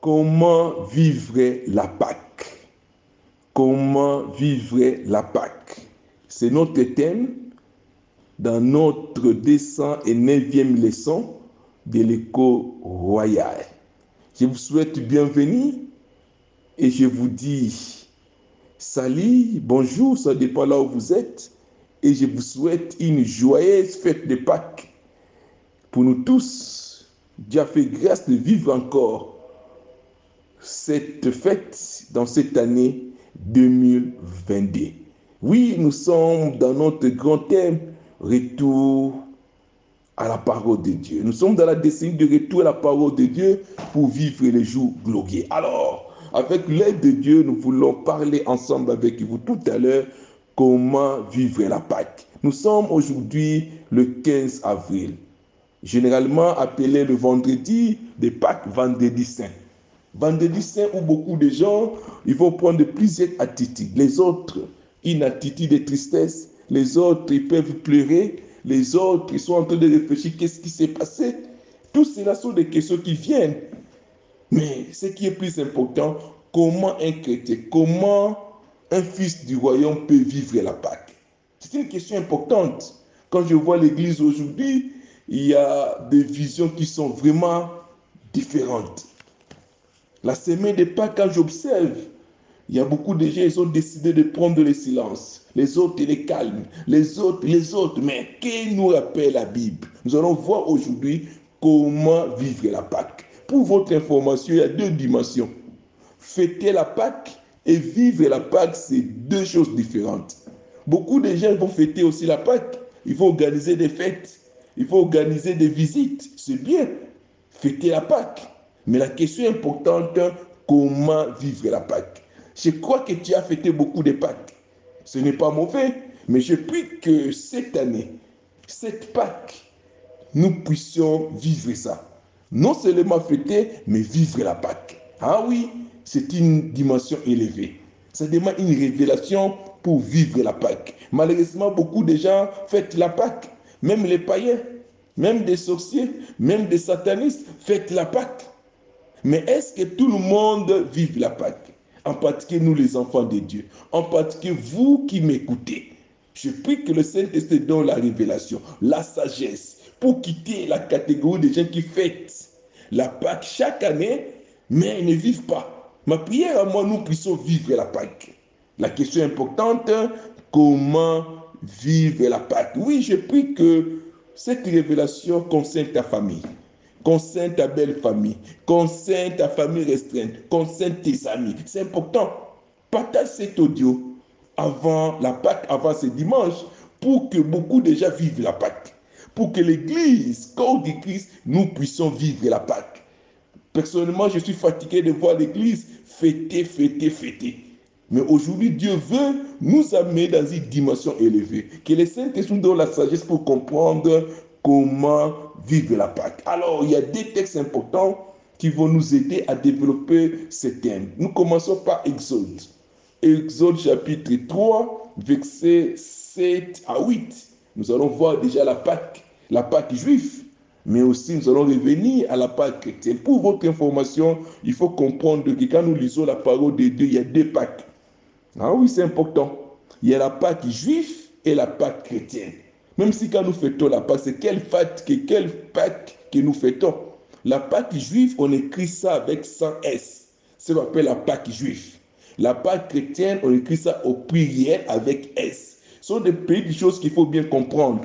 Comment vivre la Pâque? Comment vivre la Pâque? C'est notre thème dans notre 209e leçon de l'écho royal. Je vous souhaite bienvenue et je vous dis salut, bonjour, ça dépend là où vous êtes et je vous souhaite une joyeuse fête de Pâques pour nous tous. Dieu fait grâce de vivre encore cette fête dans cette année 2022. Oui, nous sommes dans notre grand thème, retour à la parole de Dieu. Nous sommes dans la décennie de retour à la parole de Dieu pour vivre les jours glorieux. Alors, avec l'aide de Dieu, nous voulons parler ensemble avec vous tout à l'heure comment vivre la Pâque. Nous sommes aujourd'hui le 15 avril, généralement appelé le vendredi de Pâques, vendredi saint. Vendredi saint où beaucoup de gens, ils vont prendre plusieurs attitudes. Les autres, une attitude de tristesse. Les autres, ils peuvent pleurer. Les autres, ils sont en train de réfléchir, qu'est-ce qui s'est passé Tout cela sont des questions qui viennent. Mais ce qui est plus important, comment un chrétien, comment un fils du royaume peut vivre la Pâque? C'est une question importante. Quand je vois l'Église aujourd'hui, il y a des visions qui sont vraiment différentes. La semaine de Pâques, quand j'observe, il y a beaucoup de gens, ils ont décidé de prendre le silence. Les autres, ils les calment. Les autres, les autres. Mais qui nous rappelle la Bible? Nous allons voir aujourd'hui comment vivre la Pâque. Pour votre information, il y a deux dimensions. Fêter la Pâque et vivre la Pâque, c'est deux choses différentes. Beaucoup de gens vont fêter aussi la Pâque. Il faut organiser des fêtes. Il faut organiser des visites. C'est bien. Fêter la Pâque. Mais la question importante, comment vivre la Pâque? Je crois que tu as fêté beaucoup de Pâques. Ce n'est pas mauvais, mais je prie que cette année, cette Pâque, nous puissions vivre ça. Non seulement fêter, mais vivre la Pâque. Ah oui, c'est une dimension élevée. Ça demande une révélation pour vivre la Pâque. Malheureusement, beaucoup de gens fêtent la Pâque. Même les païens, même des sorciers, même des satanistes fêtent la Pâque. Mais est-ce que tout le monde vive la Pâque En particulier nous les enfants de Dieu. En particulier vous qui m'écoutez. Je prie que le Saint-Esprit donne la révélation, la sagesse, pour quitter la catégorie des gens qui fêtent la Pâque chaque année, mais ne vivent pas. Ma prière à moi, nous puissions vivre la Pâque. La question importante, comment vivre la Pâque? Oui, je prie que cette révélation concerne ta famille, concerne ta belle famille, concerne ta famille restreinte, concerne tes amis. C'est important. Partage cet audio avant la Pâque, avant ce dimanche, pour que beaucoup gens vivent la Pâque. Pour que l'Église, corps du Christ, nous puissions vivre la Pâque. Personnellement, je suis fatigué de voir l'Église fêter, fêter, fêter. Mais aujourd'hui, Dieu veut nous amener dans une dimension élevée. Que les Saint-Esprit donne la sagesse pour comprendre comment vivre la Pâque. Alors, il y a des textes importants qui vont nous aider à développer ce thème. Nous commençons par Exode. Exode chapitre 3, versets 7 à 8. Nous allons voir déjà la Pâque, la Pâque juive. Mais aussi, nous allons revenir à la Pâque chrétienne. Pour votre information, il faut comprendre que quand nous lisons la parole de Dieu, il y a deux Pâques. Ah oui, c'est important. Il y a la Pâque juive et la Pâque chrétienne. Même si quand nous fêtons la Pâque, c'est quelle Pâque, quelle Pâque que nous fêtons La Pâque juive, on écrit ça avec 100 S. C'est ce qu'on appelle la Pâque juive. La Pâque chrétienne, on écrit ça au pluriel avec S. Ce sont des petites choses qu'il faut bien comprendre.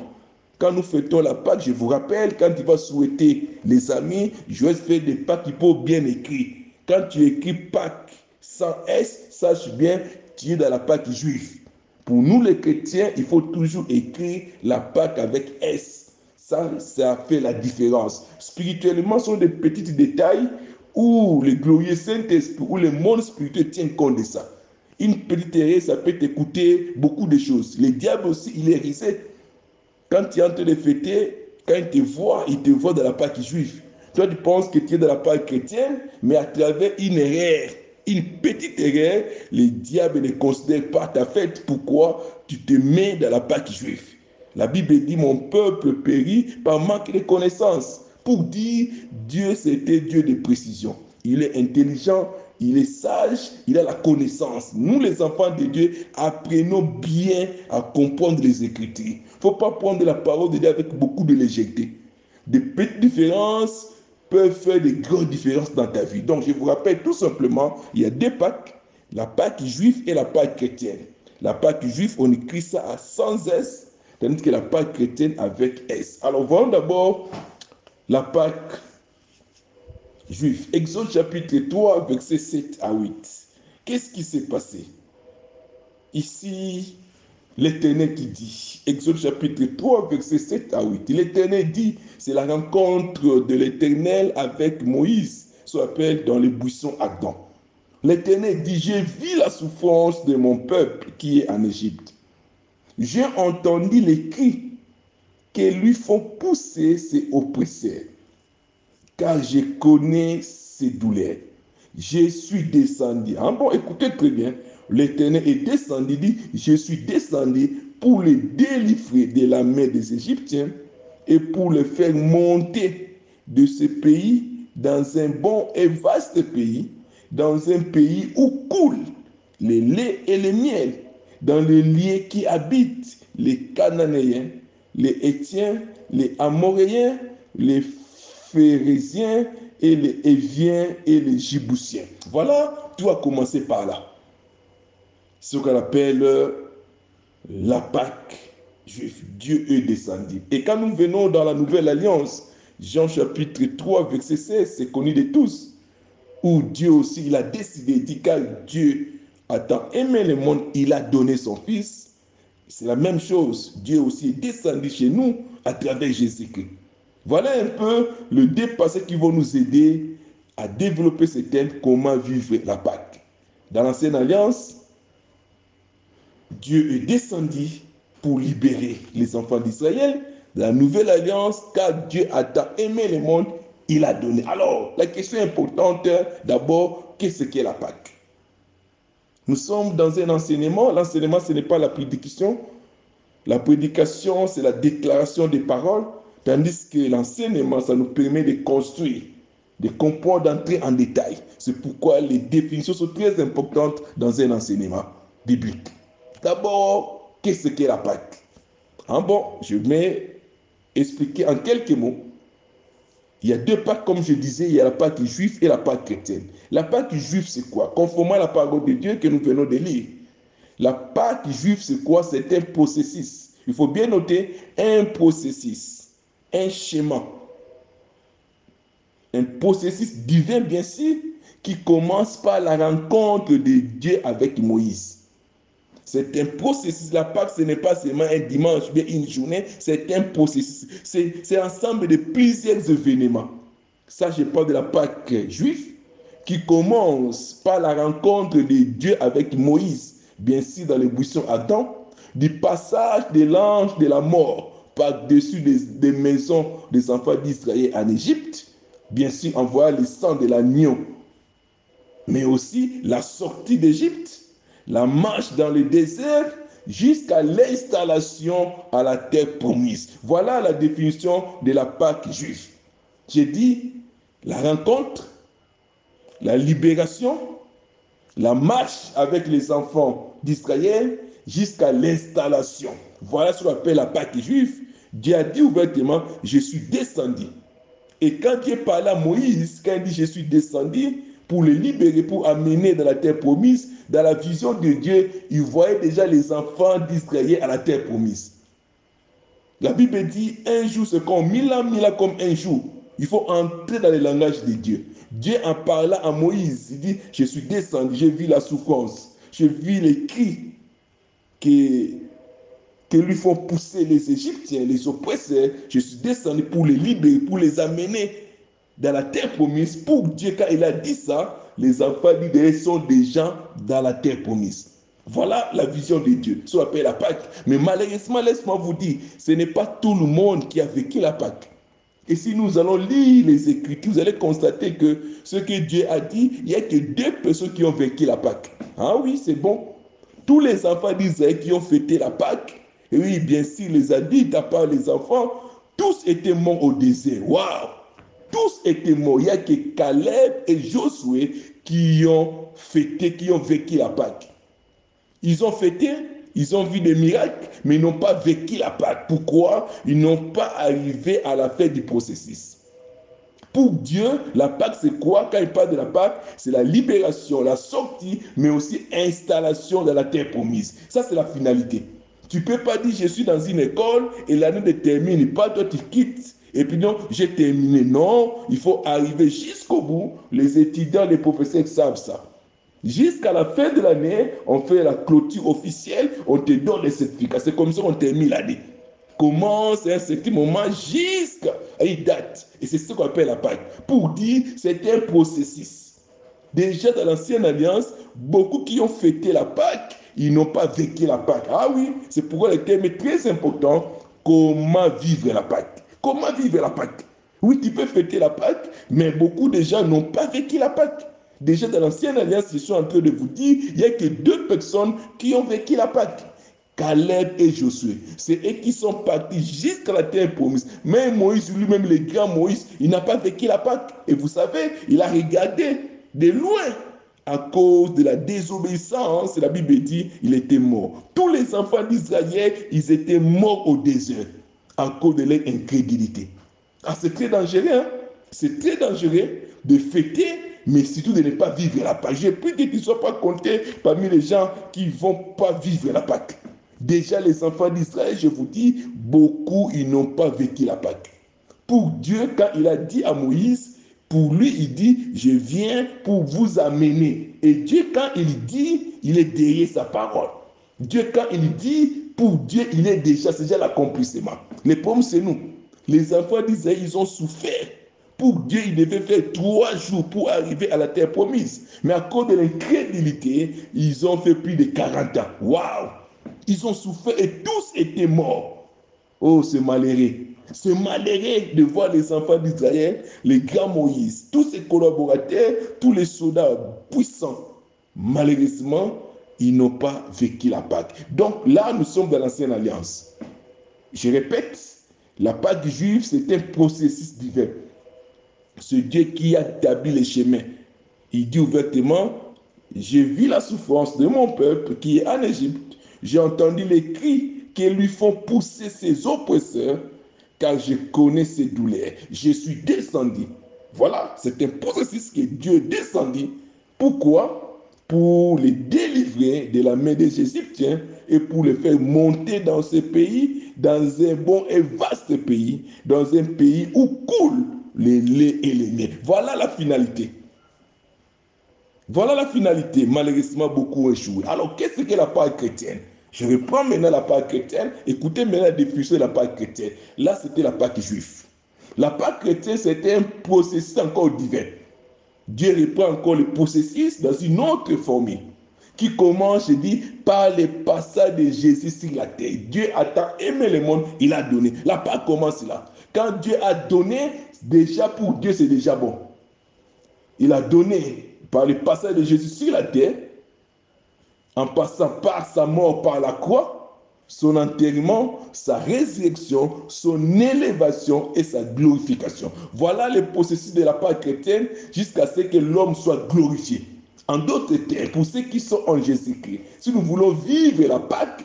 Quand nous fêtons la Pâque, je vous rappelle, quand tu vas souhaiter les amis, je vais faire des Pâques, il faut bien écrire. Quand tu écris Pâques sans S, sache bien, tu es dans la Pâque juive. Pour nous les chrétiens, il faut toujours écrire la Pâque avec S. Ça, ça fait la différence. Spirituellement, ce sont des petits détails où le glorieux Saint-Esprit, où le monde spirituel tient compte de ça. Une petite erreur, ça peut t'écouter beaucoup de choses. Le diable aussi, il est risé. Quand tu es en train de fêter, quand il te voit, il te voit dans la Pâque juive. Toi, tu penses que tu es dans la Pâque chrétienne, mais à travers une erreur, une petite erreur, le diable ne considère pas ta fête. Pourquoi tu te mets dans la Pâque juive? La Bible dit Mon peuple périt par manque de connaissance. Pour dire Dieu, c'était Dieu de précision. il est intelligent, il est sage, il a la connaissance. Nous, les enfants de Dieu, apprenons bien à comprendre les Écritures. Il ne faut pas prendre la parole de Dieu avec beaucoup de légèreté. Des petites différences peuvent faire de grandes différences dans ta vie. Donc, je vous rappelle tout simplement, il y a deux Pâques, la Pâque juive et la Pâque chrétienne. La Pâque juive, on écrit ça à sans S, tandis que la Pâque chrétienne avec S. Alors, voyons d'abord la Pâque juive. Exode chapitre 3, versets 7 à 8. Qu'est-ce qui s'est passé? Ici, l'Éternel qui dit, Exode chapitre 3, versets 7 à 8. L'Éternel dit, c'est la rencontre de l'Éternel avec Moïse, soit appelle dans les buissons ardents. L'Éternel dit, j'ai vu la souffrance de mon peuple qui est en Égypte. J'ai entendu les cris que lui font pousser ses oppresseurs car je connais ses douleurs. Je suis descendu. Ah bon, écoutez très bien. L'Éternel est descendu, dit, je suis descendu pour les délivrer de la main des Égyptiens et pour les faire monter de ce pays dans un bon et vaste pays, dans un pays où coule le lait et le miel, dans le lieu qui habitent les Cananéens, les Étiens, les Amoréens, les Phérésiens et les Éviens et les Jiboussiens. Voilà, tout a commencé par là. Ce qu'on appelle la Pâque juive. Dieu est descendu. Et quand nous venons dans la Nouvelle Alliance, Jean chapitre 3, verset 16, c'est connu de tous, où Dieu aussi, il a décidé, dit car Dieu a tant aimé le monde, il a donné son Fils. C'est la même chose. Dieu aussi est descendu chez nous à travers Jésus-Christ. Voilà un peu le dépassé qui va nous aider à développer ce thème, comment vivre la Pâque. Dans l'ancienne alliance, Dieu est descendu pour libérer les enfants d'Israël. Dans la nouvelle alliance, car Dieu a tant aimé le monde, il a donné. Alors, la question importante, d'abord, qu'est-ce qu'est la Pâque? Nous sommes dans un enseignement. L'enseignement, ce n'est pas la prédication. La prédication, c'est la déclaration des paroles. Tandis que l'enseignement, ça nous permet de construire, de comprendre, d'entrer en détail. C'est pourquoi les définitions sont très importantes dans un enseignement biblique. D'abord, qu'est-ce qu'est la Pâque? En bon, je vais expliquer en quelques mots. Il y a deux Pâques, comme je disais, il y a la Pâque juive et la Pâque chrétienne. La Pâque juive, c'est quoi? Conformément à la parole de Dieu que nous venons de lire. La Pâque juive, c'est quoi? C'est un processus. Il faut bien noter un processus un schéma, un processus divin, bien sûr, qui commence par la rencontre de Dieu avec Moïse. C'est un processus. La Pâque, ce n'est pas seulement un dimanche, mais une journée, c'est un processus. C'est ensemble de plusieurs événements. Ça, je parle de la Pâque juive, qui commence par la rencontre de Dieu avec Moïse, bien sûr dans les buissons Adam, du passage de l'ange de la mort par-dessus des, maisons des enfants d'Israël en Égypte, bien sûr en voyant le sang de l'agneau, mais aussi la sortie d'Égypte, la marche dans le désert jusqu'à l'installation à la terre promise. Voilà la définition de la Pâque juive. J'ai dit la rencontre, la libération, la marche avec les enfants d'Israël jusqu'à l'installation. Voilà ce qu'on appelle la Pâque juive. Dieu a dit ouvertement, je suis descendu. Et quand Dieu parlait à Moïse, quand il dit, je suis descendu pour le libérer, pour amener dans la terre promise, dans la vision de Dieu, il voyait déjà les enfants d'Israël à la terre promise. La Bible dit, un jour c'est comme mille ans, mille ans comme un jour. Il faut entrer dans le langage de Dieu. Dieu en parlant à Moïse, il dit, je suis descendu, j'ai vu la souffrance, j'ai vu les cris que que lui font pousser les Égyptiens, les oppresseurs. Je suis descendu pour les libérer, pour les amener dans la terre promise. Pour Dieu, quand il a dit ça, les enfants d'Israël sont déjà dans la terre promise. Voilà la vision de Dieu. Ça appelle la Pâque. Mais malheureusement, laisse-moi vous dire, ce n'est pas tout le monde qui a vécu la Pâque. Et si nous allons lire les Écritures, vous allez constater que ce que Dieu a dit, il n'y a que deux personnes qui ont vécu la Pâque. Ah oui, c'est bon. Tous les enfants d'Israël qui ont fêté la Pâque, et oui, bien sûr, les adultes, à part les enfants, tous étaient morts au désert. Waouh! Tous étaient a que Caleb et Josué qui ont fêté, qui ont vécu la Pâque. Ils ont fêté, ils ont vu des miracles, mais ils n'ont pas vécu la Pâque. Pourquoi? Ils n'ont pas arrivé à la fin du processus. Pour Dieu, la Pâque, c'est quoi? Quand il parle de la Pâque, c'est la libération, la sortie, mais aussi installation dans la terre promise. Ça, c'est la finalité. Tu ne peux pas dire, je suis dans une école et l'année ne termine pas, toi tu quittes. Et puis non, j'ai terminé. Non, il faut arriver jusqu'au bout. Les étudiants, les professeurs savent ça. Jusqu'à la fin de l'année, on fait la clôture officielle, on te donne les certificats. C'est comme ça qu'on termine l'année. Commence à un certain moment jusqu'à une date. Et c'est ce qu'on appelle la Pâque. Pour dire, c'est un processus. Déjà dans l'ancienne alliance, beaucoup qui ont fêté la Pâque, ils n'ont pas vécu la Pâque. Ah oui, c'est pourquoi le thème est très important. Comment vivre la Pâque? Comment vivre la Pâque? Oui, tu peux fêter la Pâque, mais beaucoup de gens n'ont pas vécu la Pâque. Déjà dans l'ancienne alliance, je suis en train de vous dire, il n'y a que deux personnes qui ont vécu la Pâque. Caleb et Josué. C'est eux qui sont partis jusqu'à la terre promise. Mais Moïse, lui-même, le grand Moïse, il n'a pas vécu la Pâque. Et vous savez, il a regardé de loin à cause de la désobéissance, la Bible dit, il était mort. Tous les enfants d'Israël, ils étaient morts au désert à cause de leur incrédulité. Ah, c'est très dangereux, hein? C'est très dangereux de fêter, mais surtout de ne pas vivre la Pâque. J'ai plus que tu ne sois pas compté parmi les gens qui ne vont pas vivre la Pâque. Déjà, les enfants d'Israël, je vous dis, beaucoup, ils n'ont pas vécu la Pâque. Pour Dieu, quand il a dit à Moïse, pour lui, il dit, je viens pour vous amener. Et Dieu, quand il dit, il est derrière sa parole. Dieu, quand il dit, pour Dieu, il est déjà, c'est déjà l'accomplissement. Les problème, c'est nous. Les enfants d'Israël, ils ont souffert. Pour Dieu, il devait faire trois jours pour arriver à la terre promise. Mais à cause de l'incrédulité, ils ont fait plus de 40 ans. Waouh! Ils ont souffert et tous étaient morts. Oh, c'est malheureux. C'est malheureux de voir les enfants d'Israël, les grands Moïse, tous ses collaborateurs, tous les soldats puissants. Malheureusement, ils n'ont pas vécu la Pâque. Donc là, nous sommes dans l'ancienne alliance. Je répète, la Pâque juive, c'est un processus divin. Ce Dieu qui a établi les chemins. Il dit ouvertement, j'ai vu la souffrance de mon peuple qui est en Égypte. J'ai entendu les cris qui lui font pousser ses oppresseurs car je connais ses douleurs. Je suis descendu. Voilà, c'est un processus que Dieu est descendu. Pourquoi? Pour les délivrer de la main des Égyptiens et pour les faire monter dans ce pays, dans un bon et vaste pays, dans un pays où coulent les laits et les miels. Voilà la finalité. Voilà la finalité. Malheureusement, beaucoup échoué. Alors, qu'est-ce que la part chrétienne? Je reprends maintenant la Pâque chrétienne. Écoutez maintenant la définition de la Pâque chrétienne. Là, c'était la Pâque juive. La Pâque chrétienne, c'était un processus encore divin. Dieu reprend encore le processus dans une autre formule qui commence, je dis, par le passage de Jésus sur la terre. Dieu a tant aimé le monde, il a donné. La Pâque commence là. Quand Dieu a donné, déjà pour Dieu, c'est déjà bon. Il a donné par le passage de Jésus sur la terre en passant par sa mort par la croix, son enterrement, sa résurrection, son élévation et sa glorification. Voilà le processus de la part chrétienne jusqu'à ce que l'homme soit glorifié. En d'autres termes, pour ceux qui sont en Jésus-Christ, si nous voulons vivre la Pâque,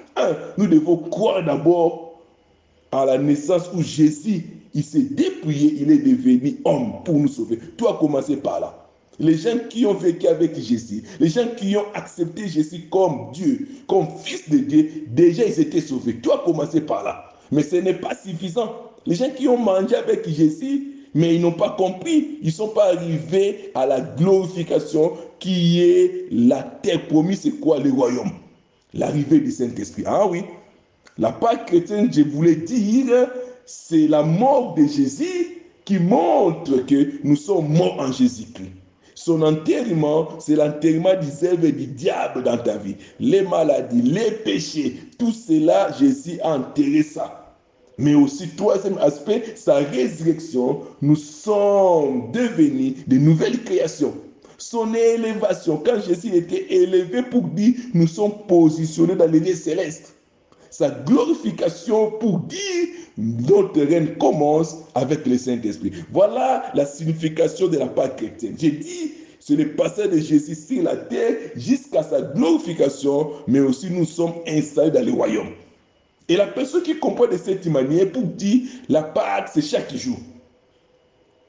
nous devons croire d'abord à la naissance où Jésus, il s'est dépouillé, il est devenu homme pour nous sauver. Toi, commencez par là les gens qui ont vécu avec Jésus, les gens qui ont accepté Jésus comme Dieu, comme Fils de Dieu, déjà ils étaient sauvés. Tu as commencé par là. Mais ce n'est pas suffisant. Les gens qui ont mangé avec Jésus, mais ils n'ont pas compris, ils ne sont pas arrivés à la glorification qui est la terre promise, c'est quoi le royaume? L'arrivée du Saint-Esprit. Ah oui, la Pâque chrétienne, je voulais dire, c'est la mort de Jésus qui montre que nous sommes morts en Jésus-Christ. Son enterrement, c'est l'enterrement des œuvres du diable dans ta vie. Les maladies, les péchés, tout cela, Jésus a enterré ça. Mais aussi, troisième aspect, sa résurrection, nous sommes devenus de nouvelles créations. Son élévation, quand Jésus était élevé pour dire, nous sommes positionnés dans les lieux célestes. Sa glorification pour dire notre règne commence avec le Saint-Esprit. Voilà la signification de la Pâque chrétienne. J'ai dit, c'est le passage de Jésus sur la terre jusqu'à sa glorification, mais aussi nous sommes installés dans le royaume. Et la personne qui comprend de cette manière pour dire la Pâque, c'est chaque jour.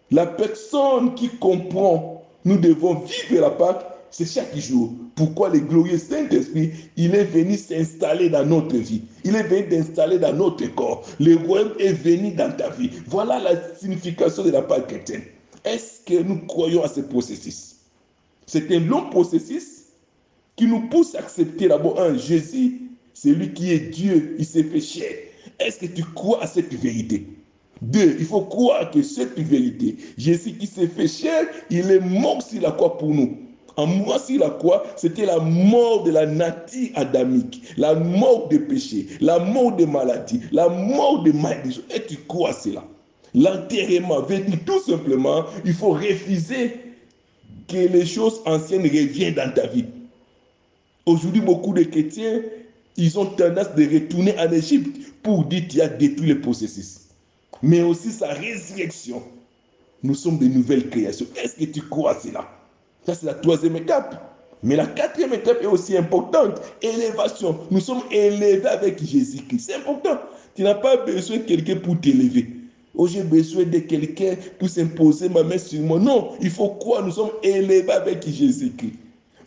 La personne qui comprend, nous devons vivre la Pâque, c'est chaque jour. Pourquoi le glorieux Saint-Esprit, il est venu s'installer dans notre vie. Il est venu s'installer dans notre corps. Le royaume est venu dans ta vie. Voilà la signification de la Pâque chrétienne. Est-ce que nous croyons à ce processus? C'est un long processus qui nous pousse à accepter d'abord un Jésus, c'est lui qui est Dieu, il s'est fait chair. Est-ce que tu crois à cette vérité? Deux, il faut croire que cette vérité, Jésus qui s'est fait chair, il est mort sur la croix pour nous. En sur la croix, c'était la mort de la nature adamique, la mort des péchés, la mort des maladies, la mort des maladies. Et tu crois cela L'enterrement veut dire tout simplement, il faut refuser que les choses anciennes reviennent dans ta vie. Aujourd'hui, beaucoup de chrétiens, ils ont tendance de retourner en Égypte pour dire qu'il a détruit le processus mais aussi sa résurrection. Nous sommes de nouvelles créations. Est-ce que tu crois cela? Ça, c'est la troisième étape. Mais la quatrième étape est aussi importante. Élévation. Nous sommes élevés avec Jésus-Christ. C'est important. Tu n'as pas besoin de quelqu'un pour t'élever. Oh, j'ai besoin de quelqu'un pour s'imposer ma main sur moi. Non, il faut croire. Nous sommes élevés avec Jésus-Christ.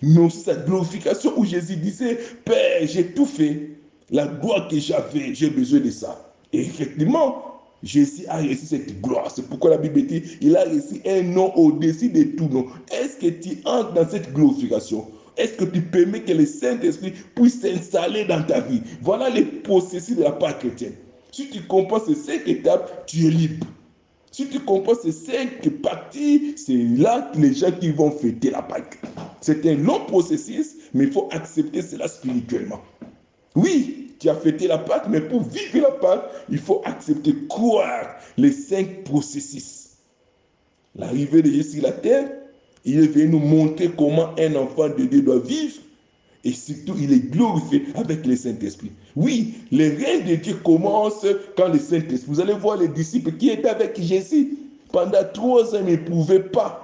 Mais aussi sa glorification où Jésus disait, Père, j'ai tout fait. La gloire que j'avais, j'ai besoin de ça. Et effectivement, Jésus a reçu cette gloire. C'est pourquoi la Bible dit, il a reçu un nom au-dessus de tout nom. Est-ce que tu entres dans cette glorification? Est-ce que tu permets que le Saint-Esprit puisse s'installer dans ta vie? Voilà les processus de la part chrétienne. Si tu comprends ces cinq étapes, tu es libre. Si tu comprends ces cinq parties, c'est là que les gens qui vont fêter la Pâque. C'est un long processus, mais il faut accepter cela spirituellement. Oui, tu as fêté la Pâque, mais pour vivre la Pâque, il faut accepter, croire les cinq processus. L'arrivée de Jésus sur la terre, il est venu nous montrer comment un enfant de Dieu doit vivre. Et surtout, il est glorifié avec le Saint-Esprit. Oui, le règne de Dieu commence quand le Saint-Esprit. Vous allez voir les disciples qui étaient avec Jésus pendant trois ans, ils ne pouvaient pas.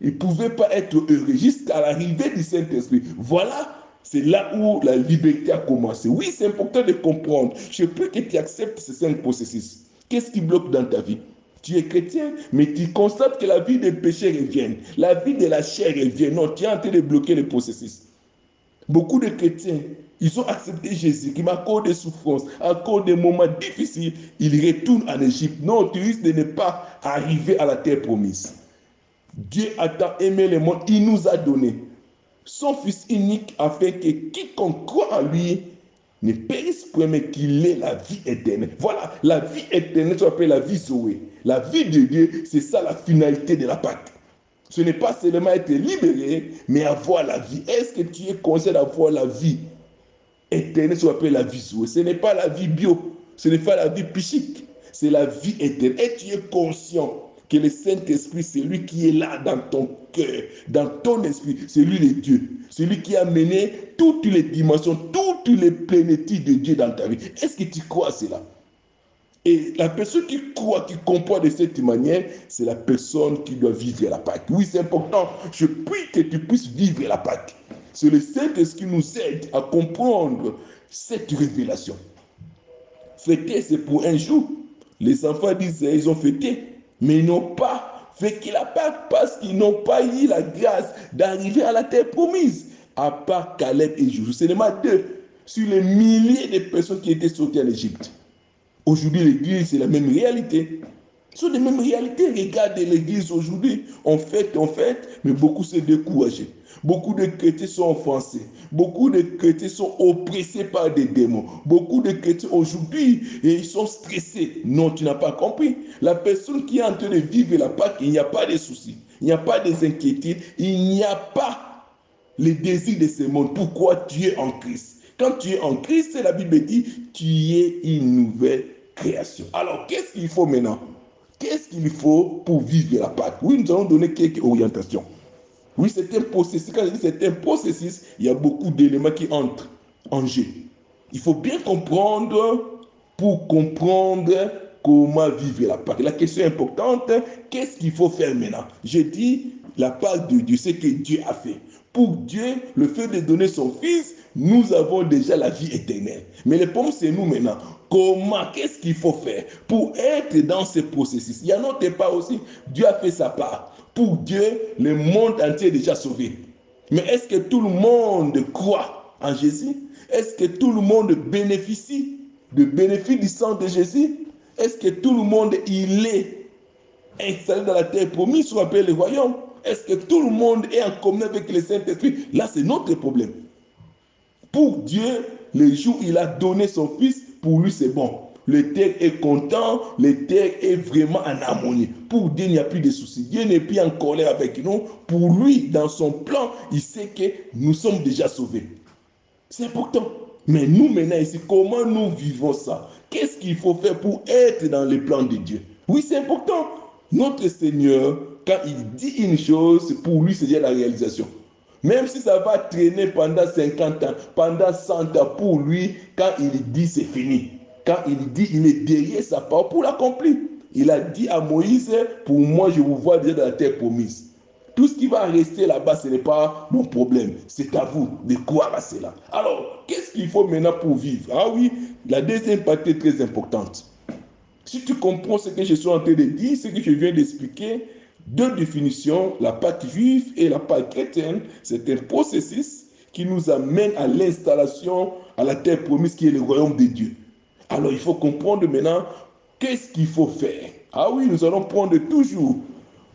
Ils pouvaient pas être heureux jusqu'à l'arrivée du Saint-Esprit. Voilà c'est là où la liberté a commencé. Oui, c'est important de comprendre. Je peux que tu acceptes ces cinq processus. Qu'est-ce qui bloque dans ta vie? Tu es chrétien, mais tu constates que la vie des péchés revient. La vie de la chair revient. Non, tu es en train de bloquer le processus. Beaucoup de chrétiens, ils ont accepté Jésus, qui m'accorde des souffrances, accorde des moments difficiles. Ils retournent en Égypte. Non, tu risques de ne pas arriver à la terre promise. Dieu a tant aimé le monde, il nous a donné son Fils unique afin que quiconque croit en lui ne périsse point, mais qu'il ait la vie éternelle. Voilà, la vie éternelle, ça s'appelle la vie Zoé. La vie de Dieu, c'est ça la finalité de la Pâque. Ce n'est pas seulement être libéré, mais avoir la vie. Est-ce que tu es conscient d'avoir la vie éternelle, ça s'appelle la vie Zoé? Ce n'est pas la vie bio, ce n'est pas la vie psychique, c'est la vie éternelle. Et tu es conscient que le Saint-Esprit, c'est lui qui est là dans ton cœur, dans ton esprit, c'est lui le Dieu. Celui qui a mené toutes les dimensions, toutes les plénitudes de Dieu dans ta vie. Est-ce que tu crois à cela? Et la personne qui croit, qui comprend de cette manière, c'est la personne qui doit vivre la Pâque. Oui, c'est important. Je prie que tu puisses vivre la Pâque. C'est le Saint-Esprit qui nous aide à comprendre cette révélation. Fêter, c'est pour un jour. Les enfants disent, ils ont fêté mais ils n'ont pas fait la Pâque parce qu'ils n'ont pas eu la grâce d'arriver à la terre promise, à part Caleb et Josué. Seulement deux sur les milliers de personnes qui étaient sorties en Égypte. Aujourd'hui, l'Église, c'est la même réalité. Sont les mêmes réalités. Regardez l'Église aujourd'hui. On fait, on fait, mais beaucoup se découragent. Beaucoup de chrétiens sont offensés. Beaucoup de chrétiens sont oppressés par des démons. Beaucoup de chrétiens aujourd'hui, ils sont stressés. Non, tu n'as pas compris. La personne qui est en train de vivre la Pâque, il n'y a pas de soucis. Il n'y a pas des inquiétudes. Il n'y a pas le désir de ce monde. Pourquoi tu es en Christ? Quand tu es en Christ, la Bible dit, tu es une nouvelle création. Alors, qu'est-ce qu'il faut maintenant? Qu'est-ce qu'il faut pour vivre la Pâque? Oui, nous allons donner quelques orientations. Oui, c'est un processus. Quand je dis c'est un processus, il y a beaucoup d'éléments qui entrent en jeu. Il faut bien comprendre pour comprendre comment vivre la Pâque. La question est importante, qu'est-ce qu'il faut faire maintenant? Je dis la Pâque de Dieu, ce que Dieu a fait. Pour Dieu, le fait de donner son Fils, nous avons déjà la vie éternelle. Mais le problème, c'est nous maintenant. Comment, qu'est-ce qu'il faut faire pour être dans ce processus? Il y a notre part aussi. Dieu a fait sa part. Pour Dieu, le monde entier est déjà sauvé. Mais est-ce que tout le monde croit en Jésus? Est-ce que tout le monde bénéficie de bénéfice du sang de Jésus? Est-ce que tout le monde, il est installé dans la terre promise, soit appelé le royaume? Est-ce que tout le monde est en commun avec le Saint-Esprit? Là, c'est notre problème. Pour Dieu, le jour où il a donné son Fils, pour lui, c'est bon. Le terre est content, le terre est vraiment en harmonie. Pour Dieu, il n'y a plus de soucis. Dieu n'est plus en colère avec nous. Pour lui, dans son plan, il sait que nous sommes déjà sauvés. C'est important. Mais nous, maintenant, ici, comment nous vivons ça? Qu'est-ce qu'il faut faire pour être dans le plan de Dieu? Oui, c'est important. Notre Seigneur, quand il dit une chose, pour lui, c'est déjà la réalisation. Même si ça va traîner pendant 50 ans, pendant 100 ans, pour lui, quand il dit c'est fini, quand il dit il est derrière sa part pour l'accomplir. Il a dit à Moïse, pour moi, je vous vois déjà dans la terre promise. Tout ce qui va rester là-bas, ce n'est pas mon problème. C'est à vous de croire à cela. Alors, qu'est-ce qu'il faut maintenant pour vivre? Ah oui, la deuxième partie est très importante. Si tu comprends ce que je suis en train de dire, ce que je viens d'expliquer, deux définitions, la Pâque juive et la Pâque chrétienne, c'est un processus qui nous amène à l'installation à la terre promise qui est le royaume de Dieu. Alors il faut comprendre maintenant qu'est-ce qu'il faut faire? Ah oui, nous allons prendre toujours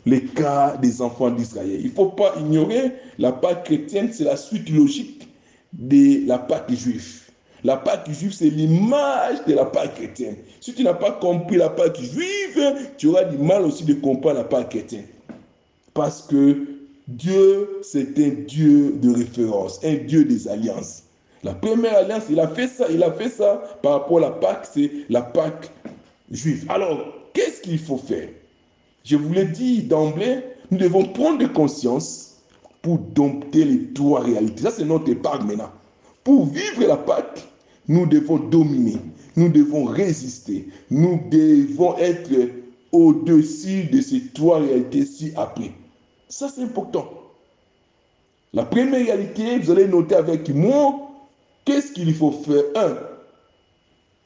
les cas des enfants d'Israël. Il ne faut pas ignorer la Pâque chrétienne, c'est la suite logique de la Pâque juive. La Pâque juive, c'est l'image de la Pâque chrétienne. Si tu n'as pas compris la Pâque juive, tu auras du mal aussi de comprendre la Pâque chrétienne. Parce que Dieu, c'est un Dieu de référence, un Dieu des alliances. La première alliance, il a fait ça, il a fait ça par rapport à la Pâque, c'est la Pâque juive. Alors, qu'est-ce qu'il faut faire? Je vous l'ai dit d'emblée, nous devons prendre conscience pour dompter les trois réalités. Ça, c'est notre Pâque maintenant. Pour vivre la Pâque, nous devons dominer, nous devons résister, nous devons être au-dessus de ces trois réalités ci après. Ça, c'est important. La première réalité, vous allez noter avec moi, qu'est-ce qu'il faut faire? Un,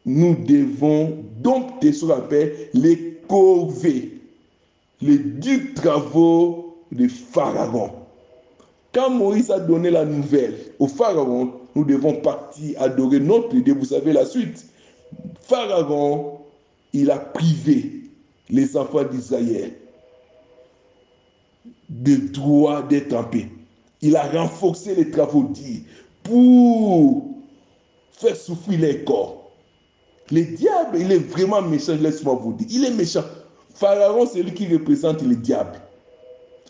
nous devons dompter ce qu'on appelle les corvées, les dix travaux de Pharaon. Quand Moïse a donné la nouvelle au Pharaon, nous devons partir adorer notre Dieu. Vous savez la suite. Pharaon, il a privé les enfants d'Israël de droit d'être en paix. Il a renforcé les travaux dits pour faire souffrir les corps. Le diable, il est vraiment méchant, laisse-moi vous dire. Il est méchant. Pharaon, c'est lui qui représente le diable.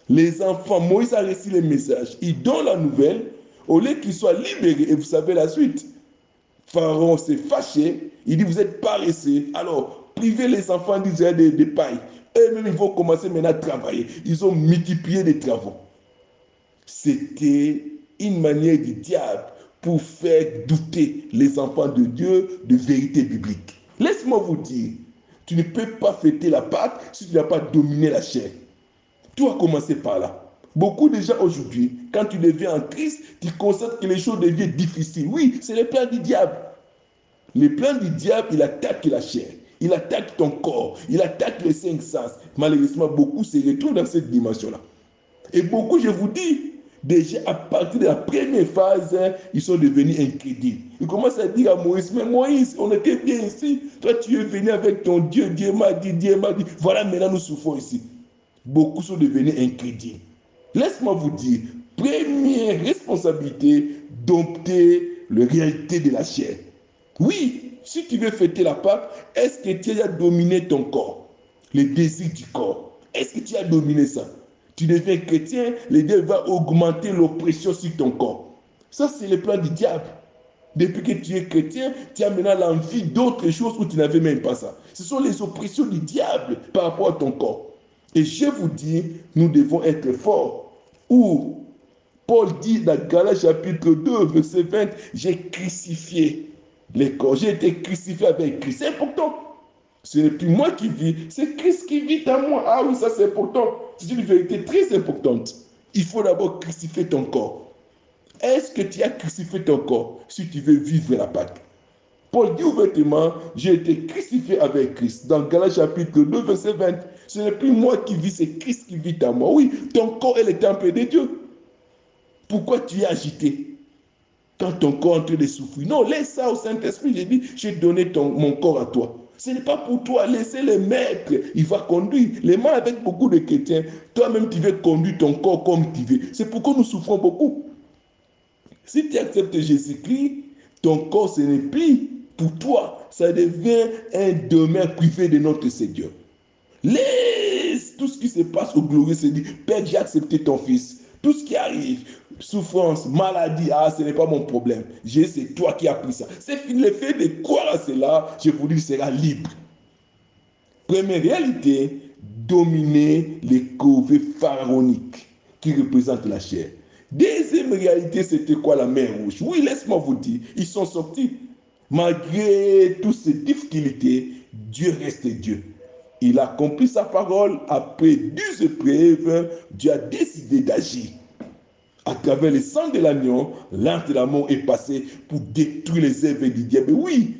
Les enfants, Moïse a reçu les messages. Il donne la nouvelle au lieu qu'ils soient libérés. Et vous savez la suite. Pharaon s'est fâché. Il dit, vous êtes paresseux. Alors, privez les enfants d'Israël de, de paille. Eux-mêmes, ils vont commencer maintenant à travailler. Ils ont multiplié les travaux. C'était une manière du diable pour faire douter les enfants de Dieu de vérité biblique. Laisse-moi vous dire, tu ne peux pas fêter la Pâque si tu n'as pas dominé la chair. Tu as commencé par là. Beaucoup de gens aujourd'hui, quand tu deviens en Christ, tu constates que les choses deviennent difficiles. Oui, c'est le plan du diable. Le plan du diable, il attaque la chair. Il attaque ton corps. Il attaque les cinq sens. Malheureusement, beaucoup se retrouvent dans cette dimension-là. Et beaucoup, je vous dis, déjà à partir de la première phase, ils sont devenus incrédules. Ils commencent à dire à Moïse, mais Moïse, on était bien ici. Toi, tu es venu avec ton Dieu. Dieu m'a dit, Dieu m'a dit. Voilà, maintenant nous souffrons ici. Beaucoup sont devenus incrédules. Laisse-moi vous dire, première responsabilité, dompter la réalité de la chair. Oui, si tu veux fêter la Pâque, est-ce que tu as dominé ton corps, les désirs du corps Est-ce que tu as dominé ça? Tu deviens chrétien, le diable va augmenter l'oppression sur ton corps. Ça, c'est le plan du diable. Depuis que tu es chrétien, tu as maintenant l'envie d'autres choses où tu n'avais même pas ça. Ce sont les oppressions du diable par rapport à ton corps. Et je vous dis, nous devons être forts. Où Paul dit dans Galates chapitre 2, verset 20, j'ai crucifié les corps. J'ai été crucifié avec Christ. C'est important. Ce n'est plus moi qui vis, c'est Christ qui vit en moi. Ah oui, ça c'est important. C'est une vérité très importante. Il faut d'abord crucifier ton corps. Est-ce que tu as crucifié ton corps si tu veux vivre la Pâque? Paul dit ouvertement, j'ai été crucifié avec Christ. Dans Galates chapitre 2, verset 20, ce n'est plus moi qui vis, c'est Christ qui vit en moi. Oui, ton corps est le temple de Dieu. Pourquoi tu es agité quand ton corps est en train de souffrir? Non, laisse ça au Saint-Esprit. J'ai dit, j'ai donné mon corps à toi. Ce n'est pas pour toi, laissez le maître, il va conduire. Les mains avec beaucoup de chrétiens, toi-même tu veux conduire ton corps comme tu veux. C'est pourquoi nous souffrons beaucoup. Si tu acceptes Jésus-Christ, ton corps, ce n'est plus pour toi, ça devient un domaine privé de notre Seigneur. Laisse tout ce qui se passe au glorieux se dire, Père, j'ai accepté ton fils. Tout ce qui arrive, souffrance, maladie, ah, ce n'est pas mon problème. C'est toi qui as pris ça. C'est le fait de croire à cela, je vous dis, sera libre. Première réalité, dominer les corvées pharaoniques qui représentent la chair. Deuxième réalité, c'était quoi la mer rouge? Oui, laisse-moi vous dire, ils sont sortis. Malgré toutes ces difficultés, Dieu reste Dieu. Il a accompli sa parole. Après dix épreuves, Dieu a décidé d'agir. À travers le sang de l'agneau, l'ange de la mort est passé pour détruire les œuvres du diable. Oui,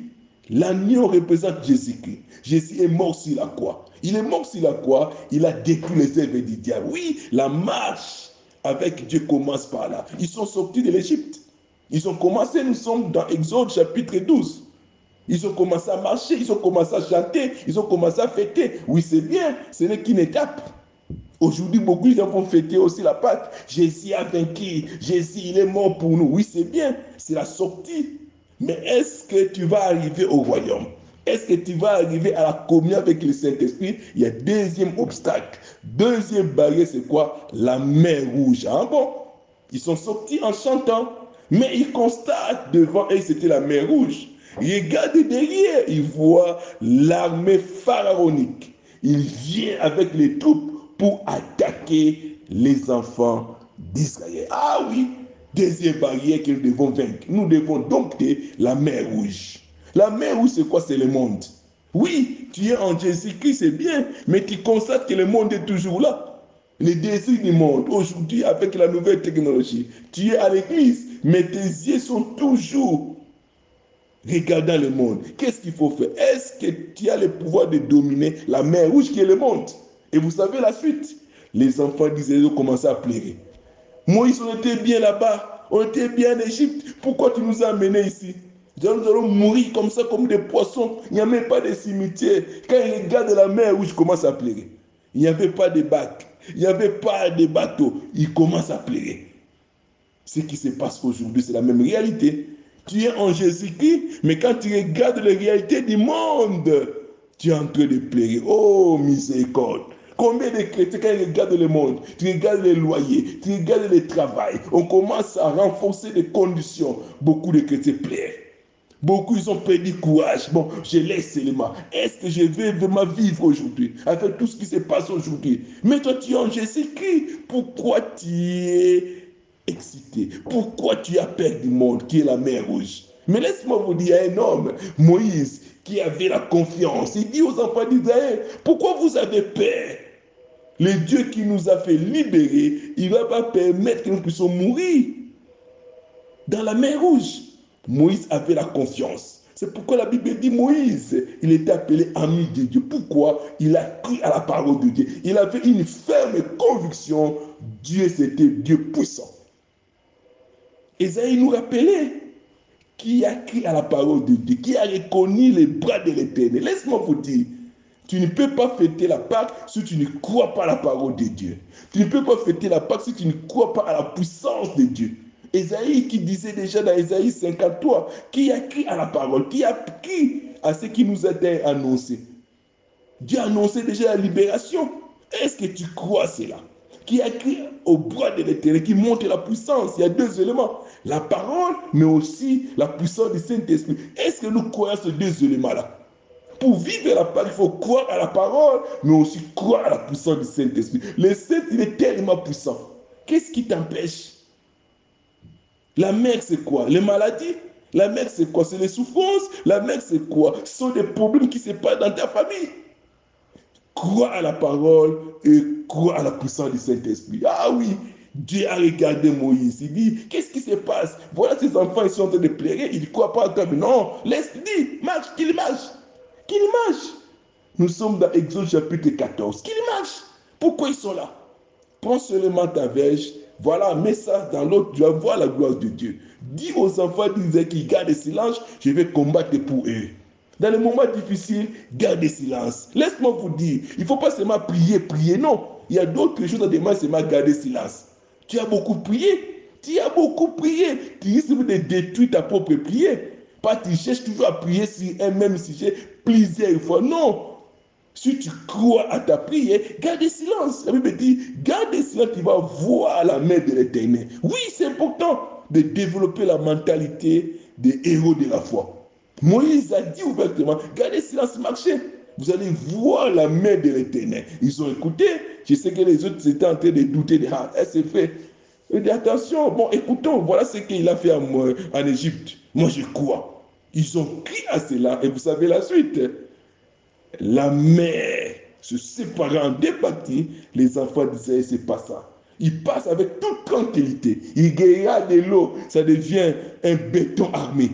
l'agneau représente Jésus-Christ. Jésus est mort sur la croix. Il est mort sur la croix. Il a détruit les œuvres du diable. Oui, la marche avec Dieu commence par là. Ils sont sortis de l'Égypte. Ils ont commencé, nous sommes dans Exode chapitre 12. Ils ont commencé à marcher, ils ont commencé à chanter, ils ont commencé à fêter. Oui, c'est bien, ce n'est qu'une étape. Aujourd'hui, beaucoup de gens vont fêter aussi la Pâque. Jésus a vaincu, Jésus, il est mort pour nous. Oui, c'est bien, c'est la sortie. Mais est-ce que tu vas arriver au royaume? Est-ce que tu vas arriver à la communion avec le Saint-Esprit? Il y a deuxième obstacle. Deuxième barrière, c'est quoi? La mer rouge. Ah bon? Ils sont sortis en chantant. Mais ils constatent devant eux, c'était la mer rouge. Ils regardent derrière, ils voient l'armée pharaonique. Il vient avec les troupes pour attaquer les enfants d'Israël. Ah oui, deuxième barrière que nous devons vaincre. Nous devons dompter la mer rouge. La mer rouge, c'est quoi? C'est le monde. Oui, tu es en Jésus-Christ, c'est bien, mais tu constates que le monde est toujours là. Les désirs du monde, aujourd'hui, avec la nouvelle technologie, tu es à l'église, mais tes yeux sont toujours regardant le monde. Qu'est-ce qu'il faut faire? Est-ce que tu as le pouvoir de dominer la mer rouge qui est le monde? Et vous savez la suite Les enfants d'Israël ont commencé à pleurer. Moïse, on était bien là-bas, on était bien en Égypte. Pourquoi tu nous as amenés ici? Nous allons mourir comme ça, comme des poissons. Il n'y a même pas de cimetière. Quand ils regardent la mer rouge, ils commencent à pleurer. Il n'y avait pas de bac. Il n'y avait pas de bateau. Ils commencent à pleurer. Ce qui se passe aujourd'hui, c'est la même réalité. Tu es en Jésus-Christ, mais quand tu regardes les réalités du monde, tu es en train de pleurer. Oh, miséricorde. Combien de chrétiens, quand ils regardent le monde, tu regardes les loyers, tu regardes le travail, on commence à renforcer les conditions. Beaucoup de chrétiens pleurent. Beaucoup, ils ont perdu courage. Bon, je laisse seulement. Est-ce que je vais vraiment vivre aujourd'hui avec tout ce qui se passe aujourd'hui? Mais toi, tu es en Jésus-Christ. Pourquoi tu es excité Pourquoi tu as peur du monde qui est la mer rouge? Mais laisse-moi vous dire, un homme, Moïse, qui avait la confiance, il dit aux enfants d'Israël, pourquoi vous avez peur? Le Dieu qui nous a fait libérer, il ne va pas permettre que nous puissions mourir dans la mer rouge. Moïse avait la confiance. C'est pourquoi la Bible dit Moïse, il était appelé ami de Dieu. Pourquoi? Il a cru à la parole de Dieu. Il avait une ferme conviction. Dieu, c'était Dieu puissant. Esaïe nous rappelait qui a cru à la parole de Dieu, qui a reconnu les bras de l'éternel. Laisse-moi vous dire, tu ne peux pas fêter la Pâque si tu ne crois pas à la parole de Dieu. Tu ne peux pas fêter la Pâque si tu ne crois pas à la puissance de Dieu. Esaïe qui disait déjà dans Esaïe 53, qui a cru à la parole, qui a cru à ce qui nous été annoncé? Dieu a annoncé déjà la libération. Est-ce que tu crois cela? Qui a cru au bras de l'éternel, qui montre la puissance. Il y a deux éléments. La parole, mais aussi la puissance du Saint-Esprit. Est-ce que nous croyons ces deux éléments-là? Pour vivre la parole, il faut croire à la parole, mais aussi croire à la puissance du Saint-Esprit. Le Saint, il est tellement puissant. Qu'est-ce qui t'empêche? La mer, c'est quoi? Les maladies? La mer, c'est quoi? C'est les souffrances? La mer, c'est quoi? Ce sont des problèmes qui se passent dans ta famille. Crois à la parole et crois à la puissance du Saint-Esprit. Ah oui, Dieu a regardé Moïse. Il dit, qu'est-ce qui se passe? Voilà ces enfants, ils sont en train de pleurer. Ils ne croient pas à toi. Non, laisse-le, marche, qu'il marche. Qu'il marche. Nous sommes dans Exode chapitre 14. Qu'il marche. Pourquoi ils sont là? Prends seulement ta verge. Voilà un message dans l'autre. Tu vas voir la gloire de Dieu. Dis aux enfants d'Israël qui gardent le silence, je vais combattre pour eux. Dans les moments difficiles, gardez silence. Laisse-moi vous dire, il ne faut pas seulement prier, prier. Non, il y a d'autres choses à demander, seulement garder silence. Tu as beaucoup prié. Tu as beaucoup prié. Tu risques de détruire ta propre prière. Pas tu cherches toujours à prier sur un même sujet plusieurs fois. Non. Si tu crois à ta prière, garde silence. La Bible dit, garde silence, tu vas voir la main de l'éternel. Oui, c'est important de développer la mentalité des héros de la foi. Moïse a dit ouvertement, gardez silence, marchez. Vous allez voir la main de l'éternel. Ils ont écouté. Je sais que les autres étaient en train de douter de ah, elle s'est fait. Il dit attention, bon, écoutons, voilà ce qu'il a fait en, en Égypte. Moi, je crois. Ils ont crié à cela et vous savez la suite. La mer se séparant en deux parties, les enfants disaient c'est pas ça. Ils passent avec toute tranquillité. Ils regardent de l'eau, ça devient un béton armé.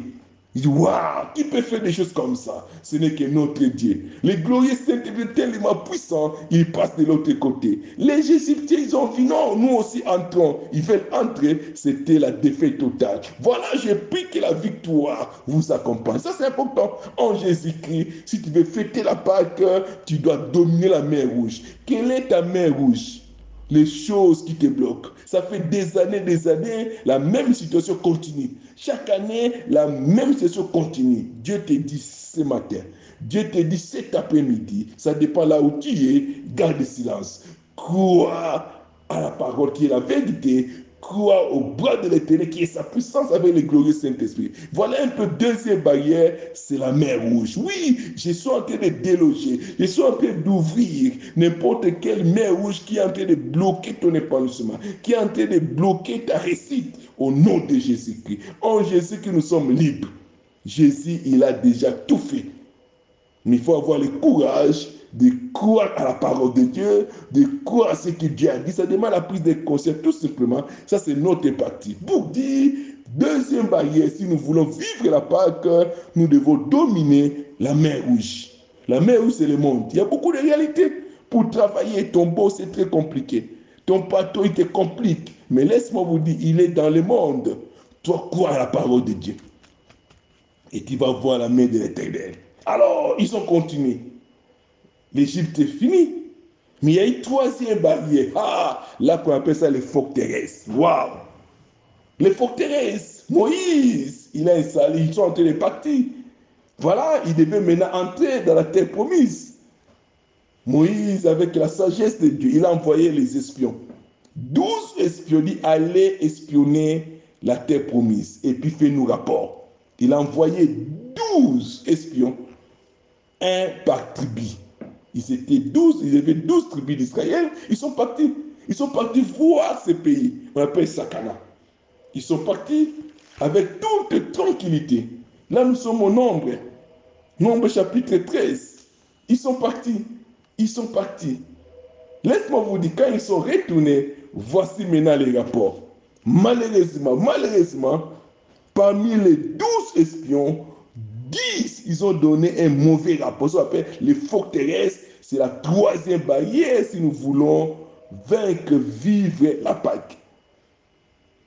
Il dit, waouh, qui peut faire des choses comme ça? Ce n'est que notre Dieu. Les glorieux Saint-Esprit tellement puissants, ils passent de l'autre côté. Les Égyptiens, ils ont dit, non, nous aussi entrons. Ils veulent entrer, c'était la défaite totale. Voilà, je prie que la victoire vous accompagne. Ça, c'est important. En Jésus-Christ, si tu veux fêter la Pâque, tu dois dominer la mer rouge. Quelle est ta mer rouge? Les choses qui te bloquent. Ça fait des années, des années, la même situation continue. Chaque année, la même situation continue. Dieu te dit ce matin, Dieu te dit cet après-midi, ça dépend là où tu es, garde silence. Crois à la parole qui est la vérité, crois au bras de l'éternel qui est sa puissance avec le glorieux Saint-Esprit. Voilà un peu deuxième barrière, c'est la mer rouge. Oui, je suis en train de déloger, je suis en train d'ouvrir n'importe quelle mer rouge qui est en train de bloquer ton épanouissement, qui est en train de bloquer ta réussite au nom de Jésus-Christ. En Jésus que nous sommes libres. Jésus, il a déjà tout fait. Mais il faut avoir le courage de croire à la parole de Dieu, de croire à ce que Dieu a dit. Ça demande la prise de conscience, tout simplement. Ça, c'est notre partie. Pour dire, deuxième barrière, si nous voulons vivre la Pâque, nous devons dominer la mer rouge. La mer rouge, c'est le monde. Il y a beaucoup de réalités. Pour travailler ton beau, c'est très compliqué. Ton bateau, il te complique. Mais laisse-moi vous dire, il est dans le monde. Toi, crois à la parole de Dieu. Et tu vas voir la main de l'éternel. Alors, ils ont continué l'Égypte est finie. Mais il y a une troisième barrière. Ah, là qu'on appelle ça les forteresses. Waouh! Les forteresses. Moïse, il a installé, ils sont en train de partir. Voilà, il devait maintenant entrer dans la terre promise. Moïse, avec la sagesse de Dieu, il a envoyé les espions. Douze espions dit allez espionner la terre promise et puis fait-nous rapport. Il a envoyé douze espions, un par tribu. Ils étaient douze, ils avaient douze tribus d'Israël. Ils sont partis. Ils sont partis voir ce pays. On appelle Sakana. Ils sont partis avec toute tranquillité. Là, nous sommes au nombre. Nombre chapitre 13. Ils sont partis. Ils sont partis. Laisse-moi vous dire, quand ils sont retournés, voici maintenant les rapports. Malheureusement, malheureusement, parmi les douze espions, 10, ils ont donné un mauvais rapport. Ça s'appelle les forteresses. C'est la troisième barrière si nous voulons vaincre, vivre la Pâque.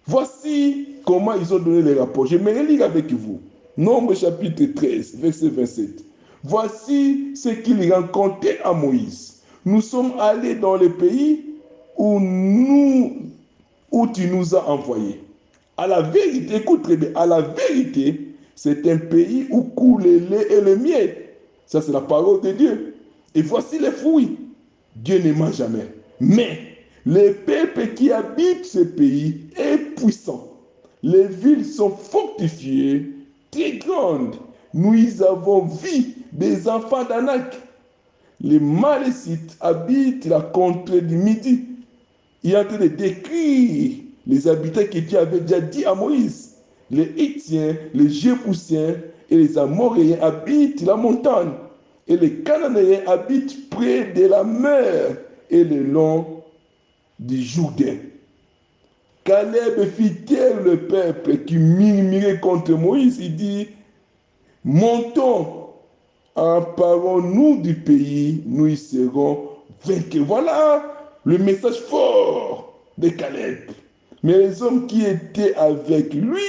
Voici comment ils ont donné les rapports. Je vais lire avec vous. Nombre chapitre 13, verset 27. Voici ce qu'il rencontrait à Moïse. Nous sommes allés dans le pays où, nous, où tu nous as envoyés. À la vérité, écoute très bien, à la vérité, c'est un pays où coule le lait et le miel. Ça, c'est la parole de Dieu. Et voici les fruits. Dieu ne ment jamais. Mais le peuple qui habite ce pays est puissant. Les villes sont fortifiées, très grandes. Nous avons vu des enfants d'Anak. Les Malécites habitent la contrée du Midi. Il est en train de décrire les habitants que Dieu avait déjà dit à Moïse. Les Hittiens, les Jébousiens et les Amoréens habitent la montagne. Et les Cananéens habitent près de la mer et le long du Jourdain. Caleb fit taire le peuple qui murmurait contre Moïse. Il dit, montons, emparons-nous du pays, nous y serons vaincus. Voilà le message fort de Caleb. Mais les hommes qui étaient avec lui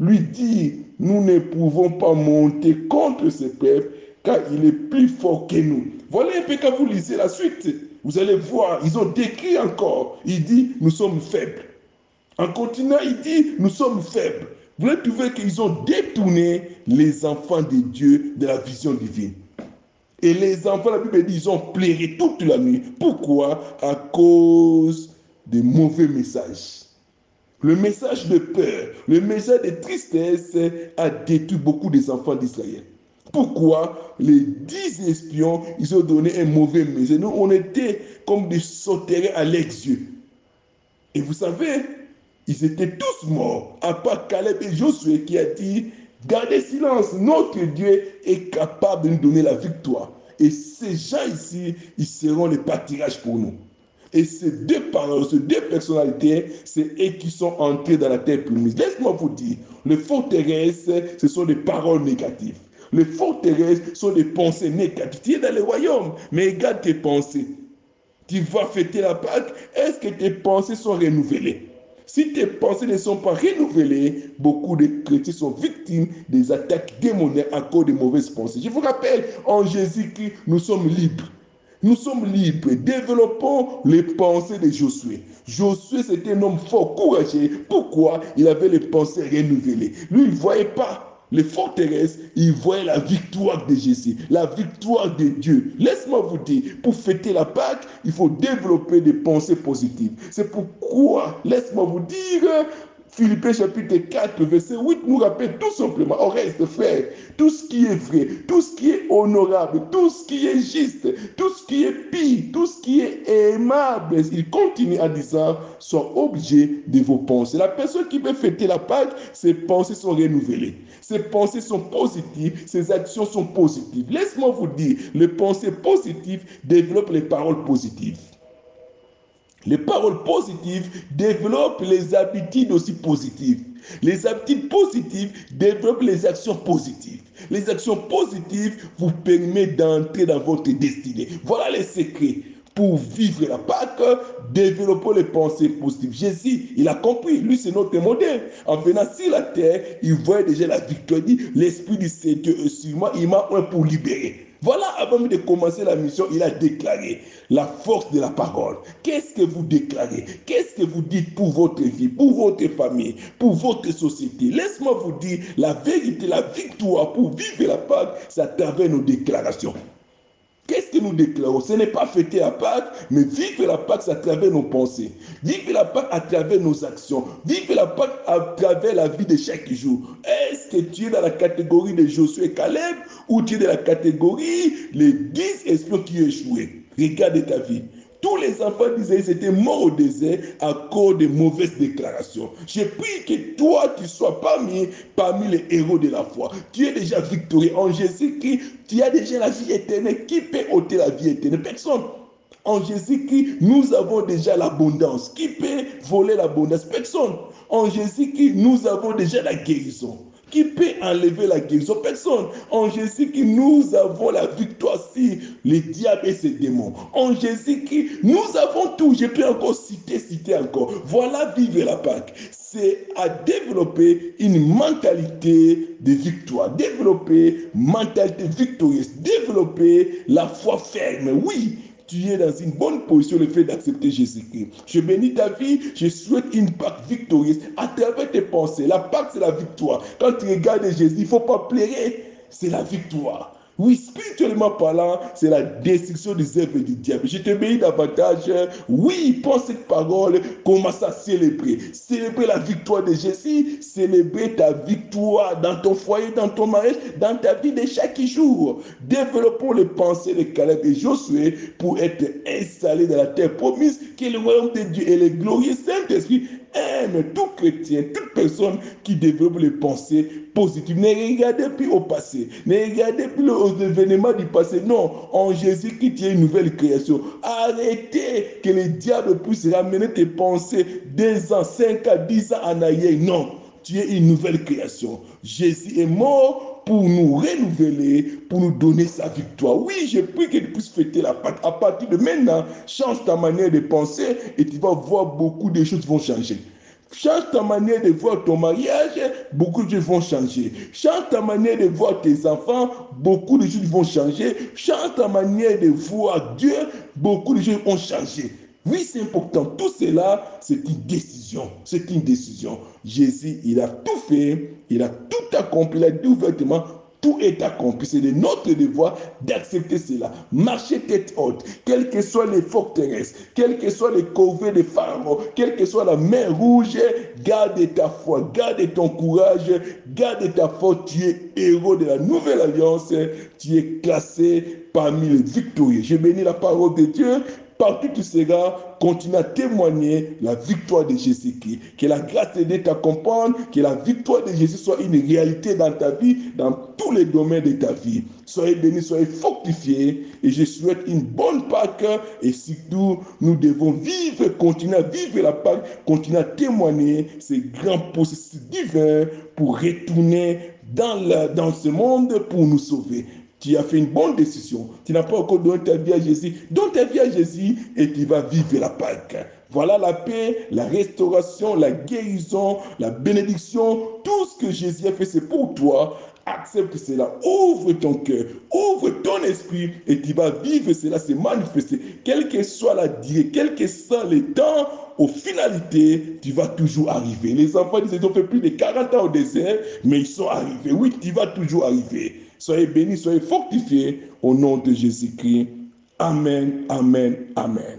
lui disent, nous ne pouvons pas monter contre ce peuple car il est plus fort que nous. Voilà un peu quand vous lisez la suite. Vous allez voir, ils ont décrit encore. Il dit, nous sommes faibles. En continuant, il dit, nous sommes faibles. Vous allez trouver qu'ils ont détourné les enfants de Dieu de la vision divine. Et les enfants, la Bible dit, ils ont pleuré toute la nuit. Pourquoi? À cause des mauvais messages. Le message de peur, le message de tristesse a détruit beaucoup des enfants d'Israël. Pourquoi les dix espions, ils ont donné un mauvais message? Nous, on était comme des sauterelles à l'ex-yeux. Et vous savez, ils étaient tous morts, à part Caleb et Josué qui a dit, gardez silence, notre Dieu est capable de nous donner la victoire. Et ces gens ici, ils seront les pâtirages pour nous. Et ces deux paroles, ces deux personnalités, c'est eux qui sont entrés dans la terre promise. Laisse-moi vous dire, les forteresses, ce sont des paroles négatives. Les forteresses sont des pensées négatives. Tu es dans le royaume, mais regarde tes pensées. Tu vas fêter la Pâque, est-ce que tes pensées sont renouvelées? Si tes pensées ne sont pas renouvelées, beaucoup de chrétiens sont victimes des attaques démoniaques à cause de mauvaises pensées. Je vous rappelle, en Jésus-Christ, nous sommes libres. Nous sommes libres. Développons les pensées de Josué. Josué, c'était un homme fort, courageux. Pourquoi Il avait les pensées renouvelées? Lui, il ne voyait pas les forteresses, ils voyaient la victoire de Jésus, la victoire de Dieu. Laisse-moi vous dire, pour fêter la Pâque, il faut développer des pensées positives. C'est pourquoi, laisse-moi vous dire, Philippiens chapitre 4, verset 8 nous rappelle tout simplement, au reste, frère, tout ce qui est vrai, tout ce qui est honorable, tout ce qui est juste, tout ce qui est pire, tout ce qui est aimable. Il continue en disant, soit objet de vos pensées. La personne qui veut fêter la Pâque, ses pensées sont renouvelées. Ses pensées sont positives, ses actions sont positives. Laisse-moi vous dire, les pensées positives développent les paroles positives. Les paroles positives développent les habitudes aussi positives. Les habitudes positives développent les actions positives. Les actions positives vous permettent d'entrer dans votre destinée. Voilà les secrets. Pour vivre la Pâque, développons les pensées positives. Jésus, il a compris. Lui, c'est notre modèle. En venant sur la terre, il voit déjà la victoire. Il dit, l'Esprit du Seigneur est sur moi. Il m'a un pour libérer. Voilà, avant de commencer la mission, il a déclaré la force de la parole. Qu'est-ce que vous déclarez? Qu'est-ce que vous dites pour votre vie, pour votre famille, pour votre société? Laisse-moi vous dire la vérité, la victoire pour vivre la Pâque, c'est à travers nos déclarations. Qu'est-ce que nous déclarons? Ce n'est pas fêter la Pâque, mais vivre la Pâque à travers nos pensées. Vivre la Pâque à travers nos actions. Vivre la Pâque à travers la vie de chaque jour. Est-ce que tu es dans la catégorie de Josué et Caleb ou tu es dans la catégorie les 10 espions qui échoué Regarde ta vie. Tous les enfants d'Israël étaient morts au désert à cause de mauvaises déclarations. Je prie que toi, tu sois parmi, parmi les héros de la foi. Tu es déjà victorieux en Jésus-Christ. Tu as déjà la vie éternelle. Qui peut ôter la vie éternelle? Personne. En Jésus-Christ, nous avons déjà l'abondance. Qui peut voler l'abondance? Personne. En Jésus-Christ, nous avons déjà la guérison. Qui peut enlever la guérison Personne. En Jésus-Christ, nous avons la victoire sur les diables et ses démons. En Jésus-Christ, nous avons tout. Je peux encore citer, citer encore. Voilà vivre la Pâque. C'est à développer une mentalité de victoire, développer mentalité victorieuse, développer la foi ferme. Oui, tu es dans une bonne position le fait d'accepter Jésus-Christ. Je bénis ta vie, je souhaite une Pâque victorieuse à travers tes pensées. La Pâque, c'est la victoire. Quand tu regardes Jésus, il ne faut pas pleurer, c'est la victoire. Oui, spirituellement parlant, c'est la destruction des œuvres du diable. Je te bénis davantage. Oui, pense cette parole, commence à célébrer. Célébrer la victoire de Jésus, célébrer ta victoire dans ton foyer, dans ton mariage, dans ta vie de chaque jour. Développons les pensées de Caleb et Josué pour être installés dans la terre promise, qui est le royaume de Dieu et le glorieux Saint-Esprit aime tout chrétien, toute personne qui développe les pensées positives. Ne regardez plus au passé, ne regardez plus aux événements du passé. Non, en Jésus qui tient une nouvelle création. Arrêtez que le diable puisse ramener tes pensées deux ans, cinq ans, dix ans en arrière. Non, tu es une nouvelle création. Jésus est mort pour nous renouveler, pour nous donner sa victoire. Oui, je prie que tu puisses fêter la Pâque. À partir de maintenant, change ta manière de penser et tu vas voir beaucoup de choses vont changer. Change ta manière de voir ton mariage, beaucoup de choses vont changer. Change ta manière de voir tes enfants, beaucoup de choses vont changer. Change ta manière de voir Dieu, beaucoup de choses vont changer. Oui, c'est important. Tout cela, c'est une décision. C'est une décision. Jésus, il a tout fait. Il a tout accompli. Il a dit tout est accompli. C'est de notre devoir d'accepter cela. Marcher tête haute, quelles que soient les forteresses, quels que soient les corvées de pharaon, quelle que soit la mer rouge, garde ta foi, garde ton courage, garde ta foi. Tu es héros de la nouvelle alliance. Tu es classé parmi les victorieux. Je bénis la parole de Dieu Partout tu seras, continue à témoigner la victoire de Jésus-Christ. Que la grâce de Dieu t'accompagne, que la victoire de Jésus soit une réalité dans ta vie, dans tous les domaines de ta vie. Soyez bénis, soyez fortifiés et je souhaite une bonne Pâque et surtout nous devons vivre, continuer à vivre la Pâque, continuer à témoigner ces grands processus divins pour retourner dans, dans ce monde pour nous sauver tu as fait une bonne décision. Tu n'as pas encore donné ta vie à Jésus. Donne ta vie à Jésus et tu vas vivre la Pâque. Voilà la paix, la restauration, la guérison, la bénédiction. Tout ce que Jésus a fait, c'est pour toi. Accepte cela. Ouvre ton cœur, ouvre ton esprit et tu vas vivre cela, se manifester. Quelle que soit la durée, quel que soit le temps, aux finalités, tu vas toujours arriver. Les enfants disent ils ont fait plus de 40 ans au désert, mais ils sont arrivés. Oui, tu vas toujours arriver. Soyez bénis, soyez fortifiés au nom de Jésus-Christ. Amen, amen, amen.